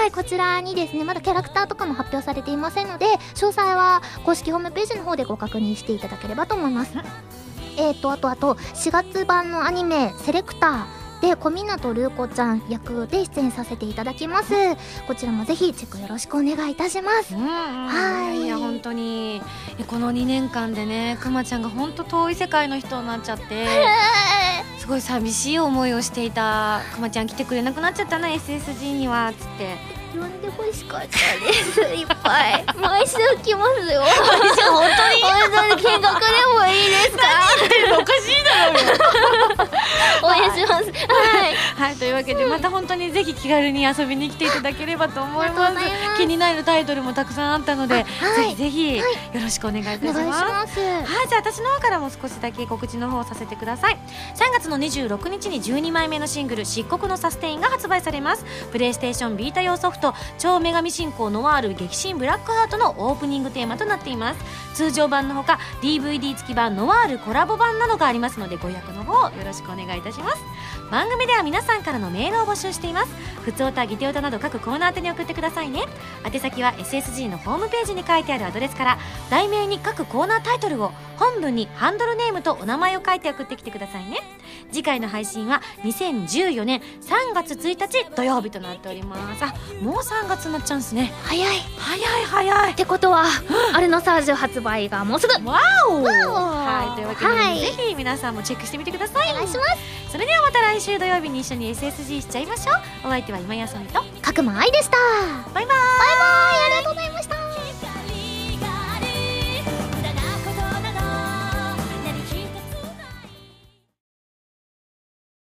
はいこちらにですねまだキャラクターとかも発表されていませんので詳細は公式ホームページの方でご確認していただければと思います。えーとあとあと4月版のアニメ「セレクター」で小湊ルー子ちゃん役で出演させていただきます。こちらもぜひチェックよろしくお願いいたします。うんはい。いや本当に。えこの2年間でねくまちゃんが本当遠い世界の人になっちゃって すごい寂しい思いをしていたくまちゃん来てくれなくなっちゃったな SSG にはつって呼んでほしかったです。いっぱい。毎週来ますよ。本当に。本当に見学でもいいですか？おかしいだろ。うよ応援します。はい。はい。というわけでまた本当にぜひ気軽に遊びに来ていただければと思います。気になるタイトルもたくさんあったので、ぜひぜひよろしくお願いいたします。はい、じゃあ私の方からも少しだけ告知の方をさせてください。3月の26日に12枚目のシングル「漆黒のサステイン」が発売されます。プレイステーションビータ用ソフト「超女神信仰ノワール激震ブラックハート」のオープニングテーマとなっています。通常版のほか DVD 付き版ノワールコラボ版などがありますのでご予約の方よろしくお願いいたします。番組では皆さんからのメールを募集しています。ふつおたぎておたなど各コーナー宛てに送ってくださいね。宛先は SSG のホームページに書いてあるアドレスから題名に各コーナータイトルを本文にハンドルネームとお名前を書いて送ってきてくださいね。次回の配信は2014年3月1日土曜日となっております。あもう3月になっちゃうんですね。早い。っ早い早い。てことはアルノサージュ発売がもうすぐ。わお。お。はいというわけで、はい。ぜひ皆さんもチェックしてみてください。お願いします。それではまた来週土曜日に一緒に SSG しちゃいましょう。お相手は今やさみと角間愛でした。バイバイ。バイバイ。ありがとうございました